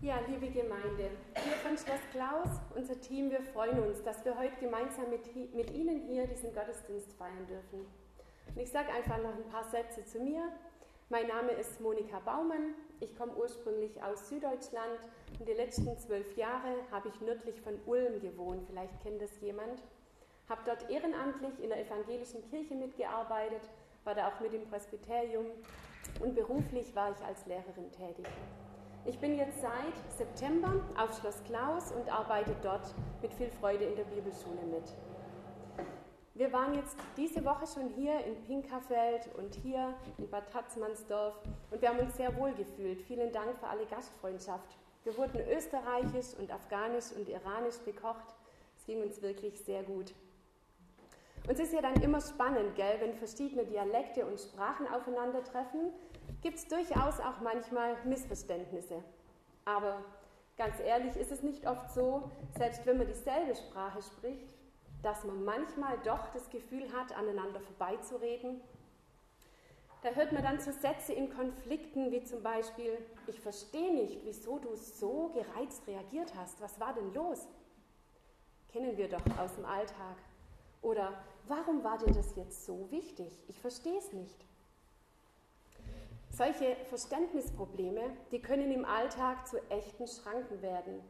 Ja, liebe Gemeinde, wir von Schloss Klaus, unser Team, wir freuen uns, dass wir heute gemeinsam mit, mit Ihnen hier diesen Gottesdienst feiern dürfen. Und ich sage einfach noch ein paar Sätze zu mir. Mein Name ist Monika Baumann. Ich komme ursprünglich aus Süddeutschland und die letzten zwölf Jahre habe ich nördlich von Ulm gewohnt. Vielleicht kennt das jemand. Habe dort ehrenamtlich in der evangelischen Kirche mitgearbeitet, war da auch mit im Presbyterium und beruflich war ich als Lehrerin tätig. Ich bin jetzt seit September auf Schloss Klaus und arbeite dort mit viel Freude in der Bibelschule mit. Wir waren jetzt diese Woche schon hier in Pinkerfeld und hier in Bad Tatzmannsdorf und wir haben uns sehr wohl gefühlt. Vielen Dank für alle Gastfreundschaft. Wir wurden österreichisch und afghanisch und iranisch bekocht. Es ging uns wirklich sehr gut. Und es ist ja dann immer spannend, gell, wenn verschiedene Dialekte und Sprachen aufeinandertreffen, gibt es durchaus auch manchmal Missverständnisse. Aber ganz ehrlich ist es nicht oft so, selbst wenn man dieselbe Sprache spricht, dass man manchmal doch das Gefühl hat, aneinander vorbeizureden. Da hört man dann so Sätze in Konflikten wie zum Beispiel, ich verstehe nicht, wieso du so gereizt reagiert hast. Was war denn los? Kennen wir doch aus dem Alltag. Oder warum war dir das jetzt so wichtig? Ich verstehe es nicht. Solche Verständnisprobleme, die können im Alltag zu echten Schranken werden.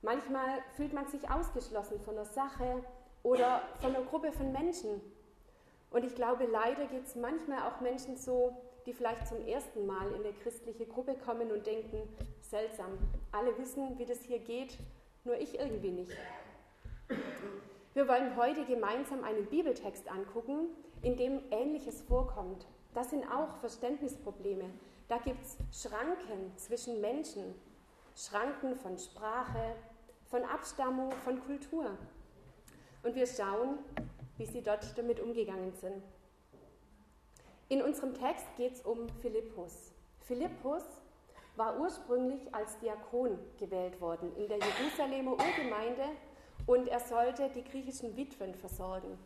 Manchmal fühlt man sich ausgeschlossen von der Sache oder von einer Gruppe von Menschen. Und ich glaube, leider geht es manchmal auch Menschen so, die vielleicht zum ersten Mal in eine christliche Gruppe kommen und denken, seltsam, alle wissen, wie das hier geht, nur ich irgendwie nicht. Wir wollen heute gemeinsam einen Bibeltext angucken, in dem Ähnliches vorkommt. Das sind auch Verständnisprobleme. Da gibt es Schranken zwischen Menschen, Schranken von Sprache, von Abstammung, von Kultur. Und wir schauen, wie sie dort damit umgegangen sind. In unserem Text geht es um Philippus. Philippus war ursprünglich als Diakon gewählt worden in der Jerusalemer Urgemeinde und er sollte die griechischen Witwen versorgen.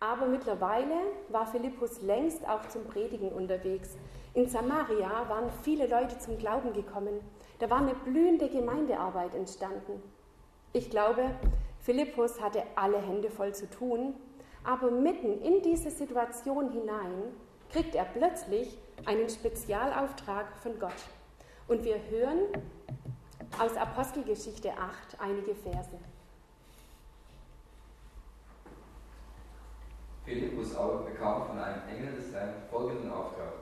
Aber mittlerweile war Philippus längst auch zum Predigen unterwegs. In Samaria waren viele Leute zum Glauben gekommen. Da war eine blühende Gemeindearbeit entstanden. Ich glaube, Philippus hatte alle Hände voll zu tun, aber mitten in diese Situation hinein kriegt er plötzlich einen Spezialauftrag von Gott. Und wir hören aus Apostelgeschichte 8 einige Verse. Philippus aber bekam von einem Engel des Herrn folgenden Auftrag.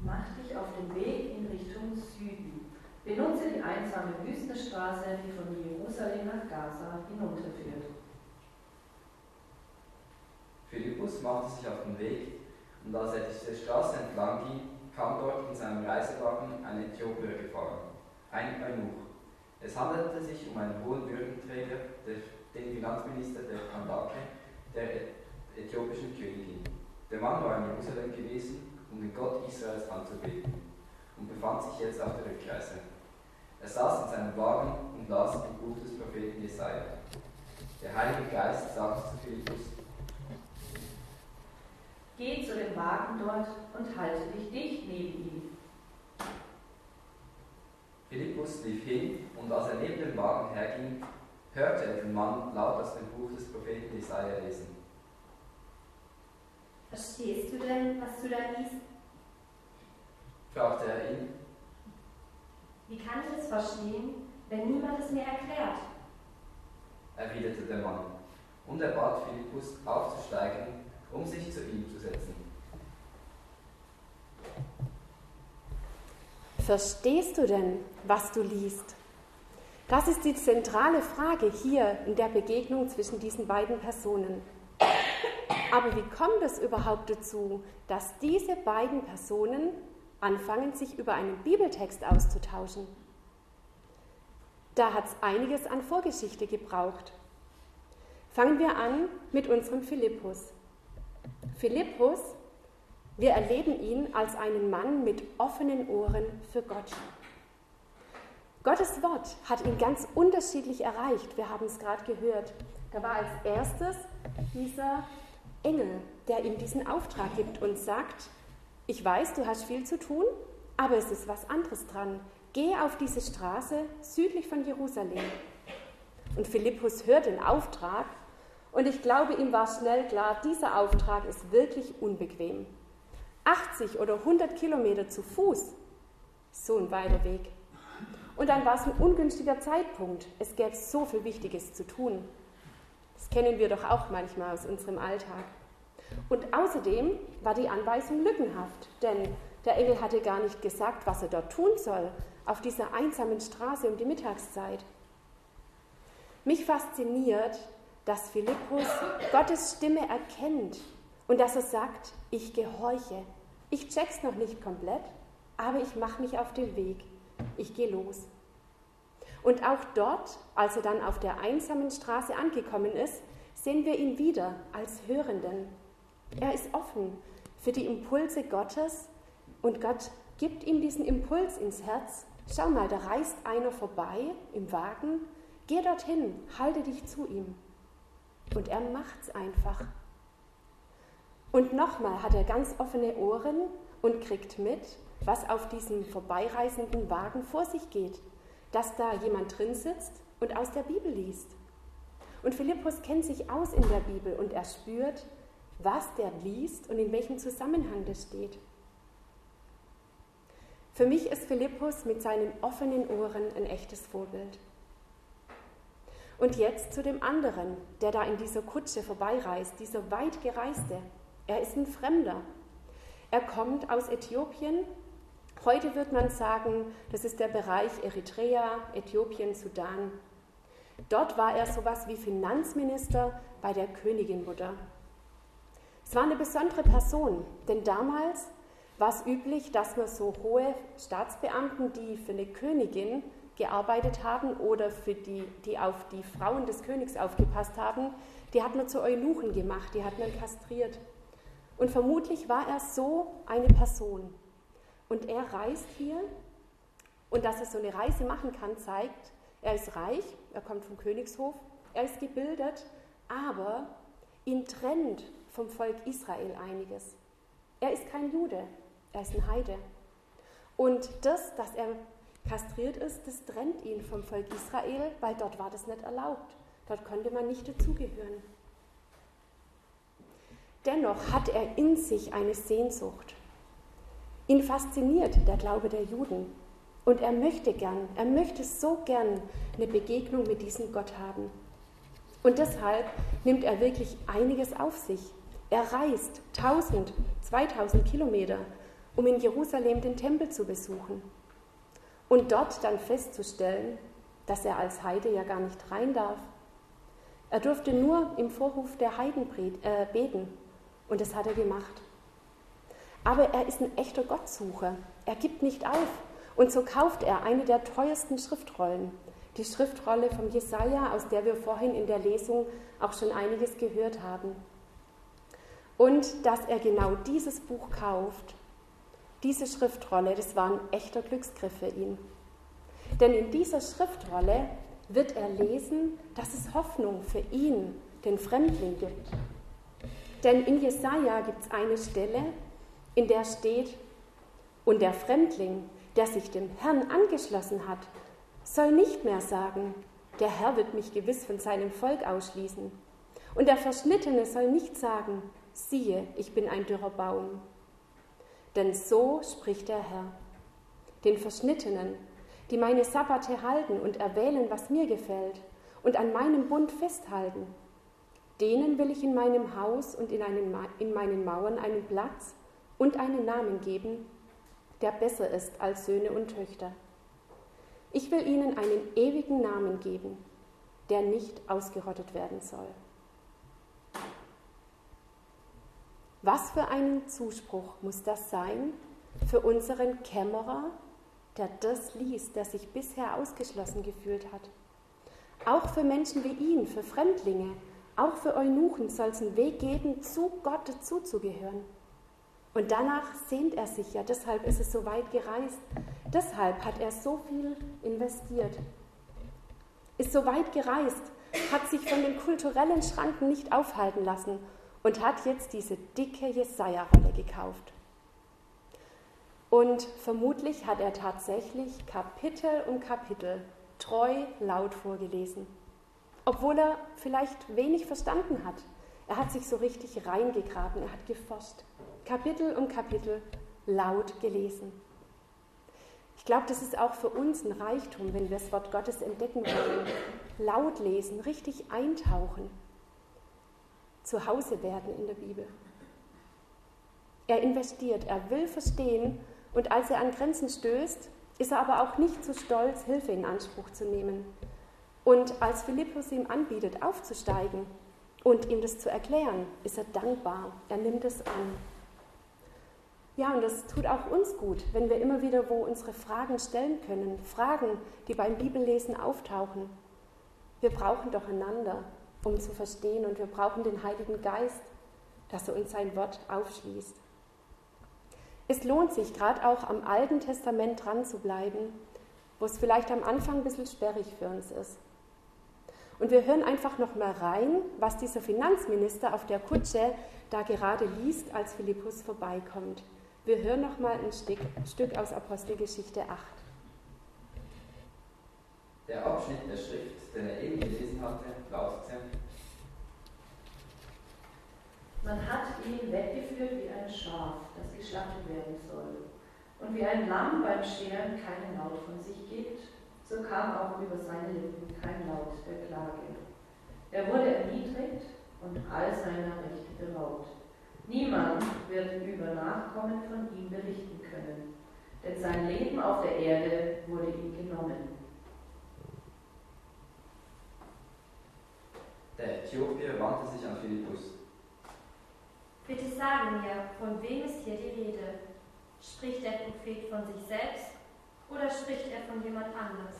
Mach dich auf den Weg in Richtung Süden. Benutze die einsame Wüstenstraße, die von Jerusalem nach Gaza hinunterführt. Philippus machte sich auf den Weg und als er diese Straße entlang ging, kam dort in seinem Reisewagen ein Äthiopier gefahren, ein Eunuch. Es handelte sich um einen hohen Würdenträger, der den Finanzminister der Kandake, der äthiopischen Königin. Der Mann war in Jerusalem gewesen, um den Gott Israels anzubeten und befand sich jetzt auf der Rückreise. Er saß in seinem Wagen und las im Buch des Propheten Jesaja. Der Heilige Geist sagte zu Philippus: Geh zu dem Wagen dort und halte dich dicht neben ihm. Philippus lief hin und als er neben dem Wagen herging, hörte er den Mann laut aus dem Buch des Propheten Jesaja lesen. Verstehst du denn, was du da liest? fragte er ihn. Wie kann ich es verstehen, wenn niemand es mir erklärt? erwiderte der Mann. Und er bat Philippus aufzusteigen, um sich zu ihm zu setzen. Verstehst du denn, was du liest? Das ist die zentrale Frage hier in der Begegnung zwischen diesen beiden Personen. Aber wie kommt es überhaupt dazu, dass diese beiden Personen anfangen, sich über einen Bibeltext auszutauschen? Da hat es einiges an Vorgeschichte gebraucht. Fangen wir an mit unserem Philippus. Philippus, wir erleben ihn als einen Mann mit offenen Ohren für Gott. Gottes Wort hat ihn ganz unterschiedlich erreicht. Wir haben es gerade gehört. Da war als erstes dieser Engel, der ihm diesen Auftrag gibt und sagt, ich weiß, du hast viel zu tun, aber es ist was anderes dran. Geh auf diese Straße südlich von Jerusalem. Und Philippus hört den Auftrag und ich glaube, ihm war schnell klar, dieser Auftrag ist wirklich unbequem. 80 oder 100 Kilometer zu Fuß, so ein weiter Weg. Und dann war es ein ungünstiger Zeitpunkt. Es gäbe so viel Wichtiges zu tun. Das kennen wir doch auch manchmal aus unserem Alltag. Und außerdem war die Anweisung lückenhaft, denn der Engel hatte gar nicht gesagt, was er dort tun soll, auf dieser einsamen Straße um die Mittagszeit. Mich fasziniert, dass Philippus Gottes Stimme erkennt und dass er sagt, ich gehorche. Ich check's noch nicht komplett, aber ich mache mich auf den Weg. Ich gehe los. Und auch dort, als er dann auf der einsamen Straße angekommen ist, sehen wir ihn wieder als Hörenden. Er ist offen für die Impulse Gottes und Gott gibt ihm diesen Impuls ins Herz. Schau mal, da reist einer vorbei im Wagen. Geh dorthin, halte dich zu ihm. Und er macht's einfach. Und nochmal hat er ganz offene Ohren und kriegt mit, was auf diesem vorbeireisenden Wagen vor sich geht. Dass da jemand drin sitzt und aus der Bibel liest. Und Philippus kennt sich aus in der Bibel und er spürt, was der liest und in welchem Zusammenhang das steht. Für mich ist Philippus mit seinen offenen Ohren ein echtes Vorbild. Und jetzt zu dem anderen, der da in dieser Kutsche vorbeireist, dieser weit gereiste. Er ist ein Fremder. Er kommt aus Äthiopien. Heute wird man sagen, das ist der Bereich Eritrea, Äthiopien, Sudan. Dort war er sowas wie Finanzminister bei der Königinmutter. Es war eine besondere Person, denn damals war es üblich, dass man so hohe Staatsbeamten, die für eine Königin gearbeitet haben oder für die, die auf die Frauen des Königs aufgepasst haben, die hat man zu Eunuchen gemacht, die hat man kastriert. Und vermutlich war er so eine Person. Und er reist hier und dass er so eine Reise machen kann, zeigt, er ist reich, er kommt vom Königshof, er ist gebildet, aber ihn trennt vom Volk Israel einiges. Er ist kein Jude, er ist ein Heide. Und das, dass er kastriert ist, das trennt ihn vom Volk Israel, weil dort war das nicht erlaubt. Dort konnte man nicht dazugehören. Dennoch hat er in sich eine Sehnsucht. Ihn fasziniert der Glaube der Juden. Und er möchte gern, er möchte so gern eine Begegnung mit diesem Gott haben. Und deshalb nimmt er wirklich einiges auf sich. Er reist 1000, 2000 Kilometer, um in Jerusalem den Tempel zu besuchen und dort dann festzustellen, dass er als Heide ja gar nicht rein darf. Er durfte nur im Vorhof der Heiden äh, beten und das hat er gemacht. Aber er ist ein echter Gottsucher. Er gibt nicht auf. Und so kauft er eine der teuersten Schriftrollen, die Schriftrolle vom Jesaja, aus der wir vorhin in der Lesung auch schon einiges gehört haben. Und dass er genau dieses Buch kauft, diese Schriftrolle, das war ein echter Glücksgriff für ihn. Denn in dieser Schriftrolle wird er lesen, dass es Hoffnung für ihn, den Fremdling, gibt. Denn in Jesaja gibt es eine Stelle, in der steht: Und der Fremdling, der sich dem Herrn angeschlossen hat, soll nicht mehr sagen: Der Herr wird mich gewiss von seinem Volk ausschließen. Und der Verschnittene soll nicht sagen: Siehe, ich bin ein dürrer Baum. Denn so spricht der Herr. Den Verschnittenen, die meine Sabbate halten und erwählen, was mir gefällt, und an meinem Bund festhalten, denen will ich in meinem Haus und in, einen, in meinen Mauern einen Platz und einen Namen geben, der besser ist als Söhne und Töchter. Ich will ihnen einen ewigen Namen geben, der nicht ausgerottet werden soll. Was für einen Zuspruch muss das sein für unseren Kämmerer, der das liest, der sich bisher ausgeschlossen gefühlt hat? Auch für Menschen wie ihn, für Fremdlinge, auch für Eunuchen soll es einen Weg geben, zu Gott dazuzugehören. Und danach sehnt er sich ja, deshalb ist es so weit gereist, deshalb hat er so viel investiert, ist so weit gereist, hat sich von den kulturellen Schranken nicht aufhalten lassen und hat jetzt diese dicke Jesaja-Rolle gekauft. Und vermutlich hat er tatsächlich Kapitel um Kapitel treu laut vorgelesen, obwohl er vielleicht wenig verstanden hat. Er hat sich so richtig reingegraben, er hat geforscht, Kapitel um Kapitel laut gelesen. Ich glaube, das ist auch für uns ein Reichtum, wenn wir das Wort Gottes entdecken wollen. Laut lesen, richtig eintauchen, zu Hause werden in der Bibel. Er investiert, er will verstehen und als er an Grenzen stößt, ist er aber auch nicht zu stolz, Hilfe in Anspruch zu nehmen. Und als Philippus ihm anbietet, aufzusteigen und ihm das zu erklären, ist er dankbar. Er nimmt es an. Ja, und das tut auch uns gut, wenn wir immer wieder wo unsere Fragen stellen können. Fragen, die beim Bibellesen auftauchen. Wir brauchen doch einander, um zu verstehen, und wir brauchen den Heiligen Geist, dass er uns sein Wort aufschließt. Es lohnt sich, gerade auch am Alten Testament dran zu bleiben, wo es vielleicht am Anfang ein bisschen sperrig für uns ist. Und wir hören einfach noch mal rein, was dieser Finanzminister auf der Kutsche da gerade liest, als Philippus vorbeikommt. Wir hören noch mal ein Stück, Stück aus Apostelgeschichte 8. Der Abschnitt der Schrift, den er eben gelesen hatte, lautete: Man hat ihn weggeführt wie ein Schaf, das geschlachtet werden soll. Und wie ein Lamm beim Scheren keinen Laut von sich gibt, so kam auch über seine Lippen kein Laut der Klage. Er wurde erniedrigt und all seiner Rechte beraubt. Niemand wird über Nachkommen von ihm berichten können, denn sein Leben auf der Erde wurde ihm genommen. Der Äthiopier wandte sich an Philippus. Bitte sage mir, von wem ist hier die Rede? Spricht der Prophet von sich selbst oder spricht er von jemand anders?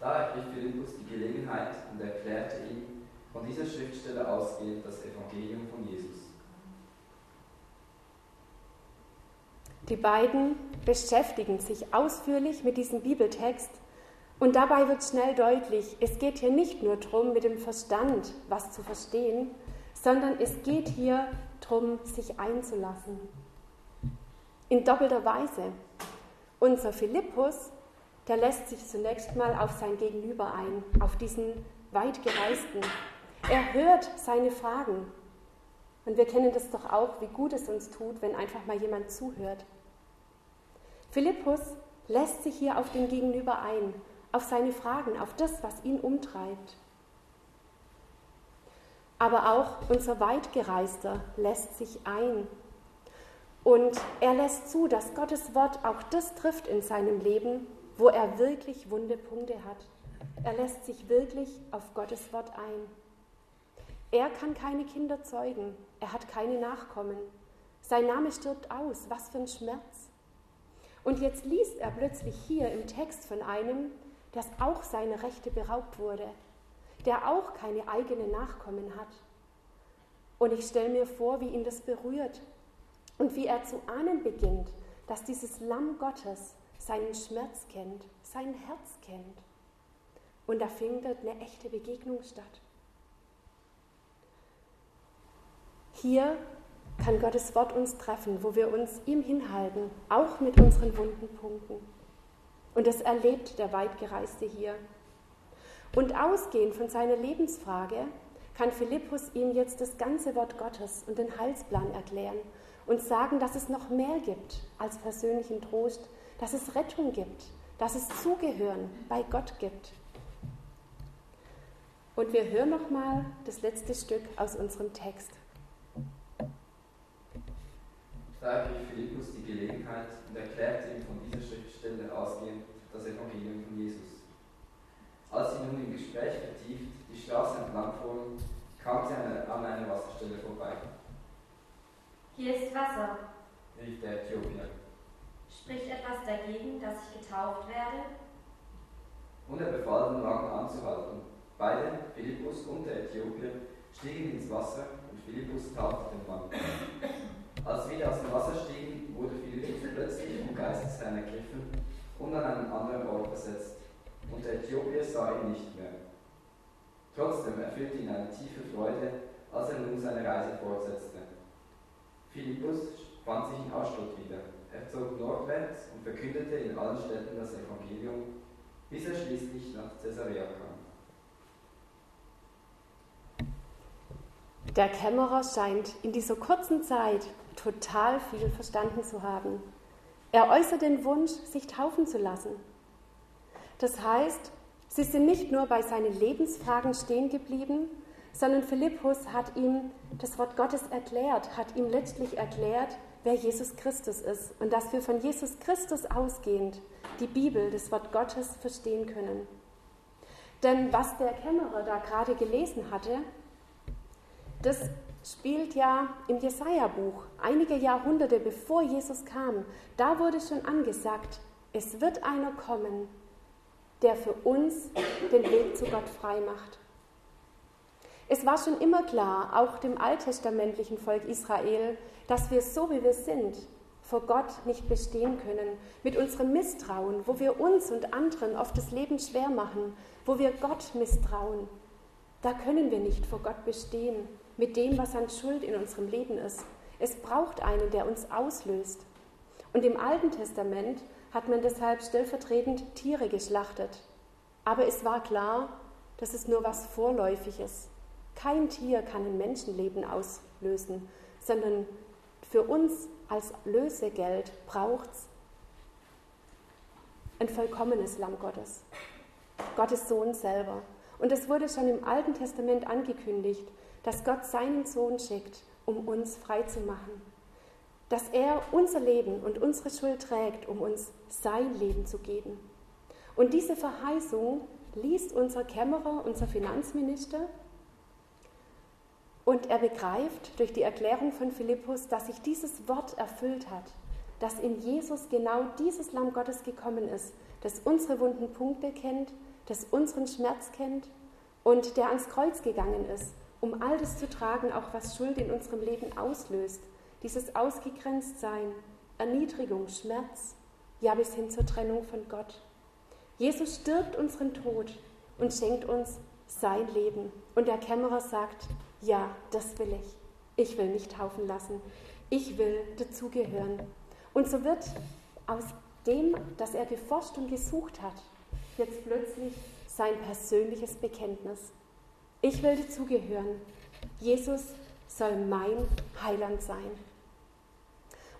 Da ergriff Philippus die Gelegenheit und erklärte ihm, von dieser Schriftstelle ausgehend das Evangelium von Jesus. Die beiden beschäftigen sich ausführlich mit diesem Bibeltext und dabei wird schnell deutlich, es geht hier nicht nur darum, mit dem Verstand was zu verstehen, sondern es geht hier darum, sich einzulassen. In doppelter Weise. Unser Philippus, der lässt sich zunächst mal auf sein Gegenüber ein, auf diesen Weitgereisten. Er hört seine Fragen. Und wir kennen das doch auch, wie gut es uns tut, wenn einfach mal jemand zuhört. Philippus lässt sich hier auf den Gegenüber ein, auf seine Fragen, auf das, was ihn umtreibt. Aber auch unser Weitgereister lässt sich ein. Und er lässt zu, dass Gottes Wort auch das trifft in seinem Leben, wo er wirklich wunde Punkte hat. Er lässt sich wirklich auf Gottes Wort ein. Er kann keine Kinder zeugen, er hat keine Nachkommen. Sein Name stirbt aus, was für ein Schmerz. Und jetzt liest er plötzlich hier im Text von einem, der auch seine Rechte beraubt wurde, der auch keine eigenen Nachkommen hat. Und ich stelle mir vor, wie ihn das berührt und wie er zu ahnen beginnt, dass dieses Lamm Gottes seinen Schmerz kennt, sein Herz kennt. Und da findet eine echte Begegnung statt. Hier kann Gottes Wort uns treffen, wo wir uns ihm hinhalten, auch mit unseren wunden Punkten. Und das erlebt der Weitgereiste hier. Und ausgehend von seiner Lebensfrage kann Philippus ihm jetzt das ganze Wort Gottes und den Heilsplan erklären und sagen, dass es noch mehr gibt als persönlichen Trost, dass es Rettung gibt, dass es Zugehören bei Gott gibt. Und wir hören noch mal das letzte Stück aus unserem Text. Da ergriff Philippus die Gelegenheit und erklärte ihm von dieser Schriftstelle ausgehend das Evangelium von Jesus. Als sie nun im Gespräch vertieft die Straße entlang fuhren, kam sie an einer Wasserstelle vorbei. Hier ist Wasser, rief der Äthiopier. Spricht etwas dagegen, dass ich getauft werde? Und er befahl den Wagen anzuhalten. Beide, Philippus und der Äthiopier, stiegen ins Wasser und Philippus taufte den Mann. Als wieder aus dem Wasser stiegen, wurde Philippus plötzlich vom Geistesherrn ergriffen und an einen anderen Ort versetzt und der Äthiopier sah ihn nicht mehr. Trotzdem erfüllte ihn eine tiefe Freude, als er nun seine Reise fortsetzte. Philippus fand sich in Aschdod wieder. Er zog nordwärts und verkündete in allen Städten das Evangelium, bis er schließlich nach Caesarea kam. Der Kämmerer scheint in dieser kurzen Zeit total viel verstanden zu haben. Er äußert den Wunsch, sich taufen zu lassen. Das heißt, sie sind nicht nur bei seinen Lebensfragen stehen geblieben, sondern Philippus hat ihm das Wort Gottes erklärt, hat ihm letztlich erklärt, wer Jesus Christus ist und dass wir von Jesus Christus ausgehend die Bibel, das Wort Gottes, verstehen können. Denn was der Kämmerer da gerade gelesen hatte, das spielt ja im Jesaja-Buch, einige Jahrhunderte bevor Jesus kam. Da wurde schon angesagt, es wird einer kommen, der für uns den Weg zu Gott frei macht. Es war schon immer klar, auch dem alttestamentlichen Volk Israel, dass wir so wie wir sind vor Gott nicht bestehen können, mit unserem Misstrauen, wo wir uns und anderen oft das Leben schwer machen, wo wir Gott misstrauen. Da können wir nicht vor Gott bestehen mit dem, was an Schuld in unserem Leben ist. Es braucht einen, der uns auslöst. Und im Alten Testament hat man deshalb stellvertretend Tiere geschlachtet. Aber es war klar, das ist nur was Vorläufiges. Kein Tier kann ein Menschenleben auslösen, sondern für uns als Lösegeld braucht es ein vollkommenes Lamm Gottes. Gottes Sohn selber. Und es wurde schon im Alten Testament angekündigt, dass Gott seinen Sohn schickt, um uns frei zu machen. Dass er unser Leben und unsere Schuld trägt, um uns sein Leben zu geben. Und diese Verheißung liest unser Kämmerer, unser Finanzminister, und er begreift durch die Erklärung von Philippus, dass sich dieses Wort erfüllt hat, dass in Jesus genau dieses Lamm Gottes gekommen ist, das unsere wunden Punkte kennt, das unseren Schmerz kennt und der ans Kreuz gegangen ist, um all das zu tragen, auch was Schuld in unserem Leben auslöst. Dieses Ausgegrenztsein, Erniedrigung, Schmerz, ja bis hin zur Trennung von Gott. Jesus stirbt unseren Tod und schenkt uns sein Leben. Und der Kämmerer sagt, ja, das will ich. Ich will mich taufen lassen. Ich will dazugehören. Und so wird aus dem, dass er geforscht und gesucht hat, jetzt plötzlich sein persönliches Bekenntnis. Ich will dazugehören. Jesus soll mein Heiland sein.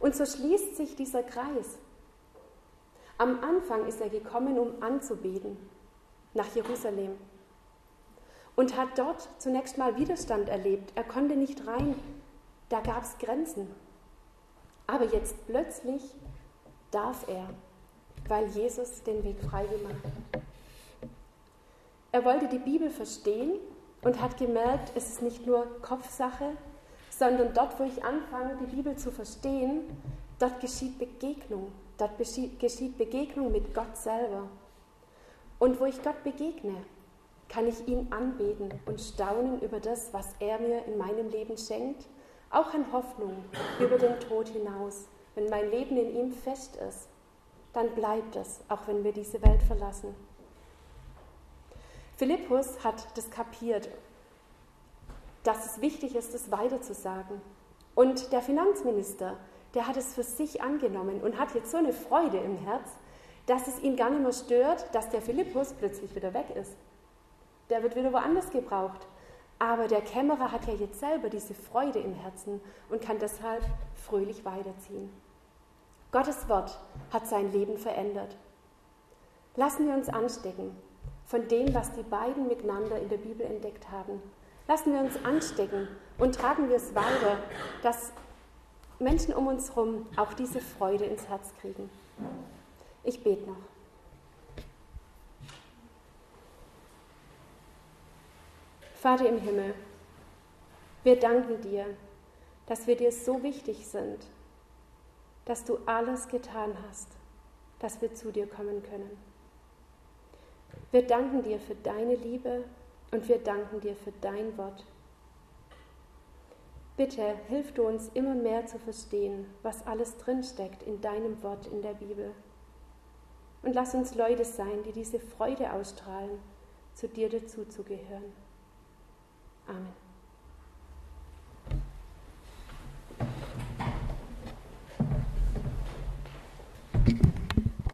Und so schließt sich dieser Kreis. Am Anfang ist er gekommen, um anzubeten, nach Jerusalem. Und hat dort zunächst mal Widerstand erlebt. Er konnte nicht rein. Da gab es Grenzen. Aber jetzt plötzlich darf er, weil Jesus den Weg frei gemacht hat. Er wollte die Bibel verstehen und hat gemerkt, es ist nicht nur Kopfsache, sondern dort, wo ich anfange, die Bibel zu verstehen, dort geschieht Begegnung. Dort geschieht Begegnung mit Gott selber. Und wo ich Gott begegne, kann ich ihn anbeten und staunen über das, was er mir in meinem Leben schenkt, auch an Hoffnung über den Tod hinaus. Wenn mein Leben in ihm fest ist, dann bleibt es, auch wenn wir diese Welt verlassen. Philippus hat das kapiert, dass es wichtig ist, es weiterzusagen. Und der Finanzminister, der hat es für sich angenommen und hat jetzt so eine Freude im Herz, dass es ihn gar nicht mehr stört, dass der Philippus plötzlich wieder weg ist. Der wird wieder woanders gebraucht. Aber der Kämmerer hat ja jetzt selber diese Freude im Herzen und kann deshalb fröhlich weiterziehen. Gottes Wort hat sein Leben verändert. Lassen wir uns anstecken von dem, was die beiden miteinander in der Bibel entdeckt haben. Lassen wir uns anstecken und tragen wir es weiter, dass Menschen um uns herum auch diese Freude ins Herz kriegen. Ich bete noch. Vater im Himmel, wir danken dir, dass wir dir so wichtig sind, dass du alles getan hast, dass wir zu dir kommen können. Wir danken dir für deine Liebe und wir danken dir für dein Wort. Bitte hilf du uns immer mehr zu verstehen, was alles drinsteckt in deinem Wort in der Bibel. Und lass uns Leute sein, die diese Freude ausstrahlen, zu dir dazuzugehören. Amen.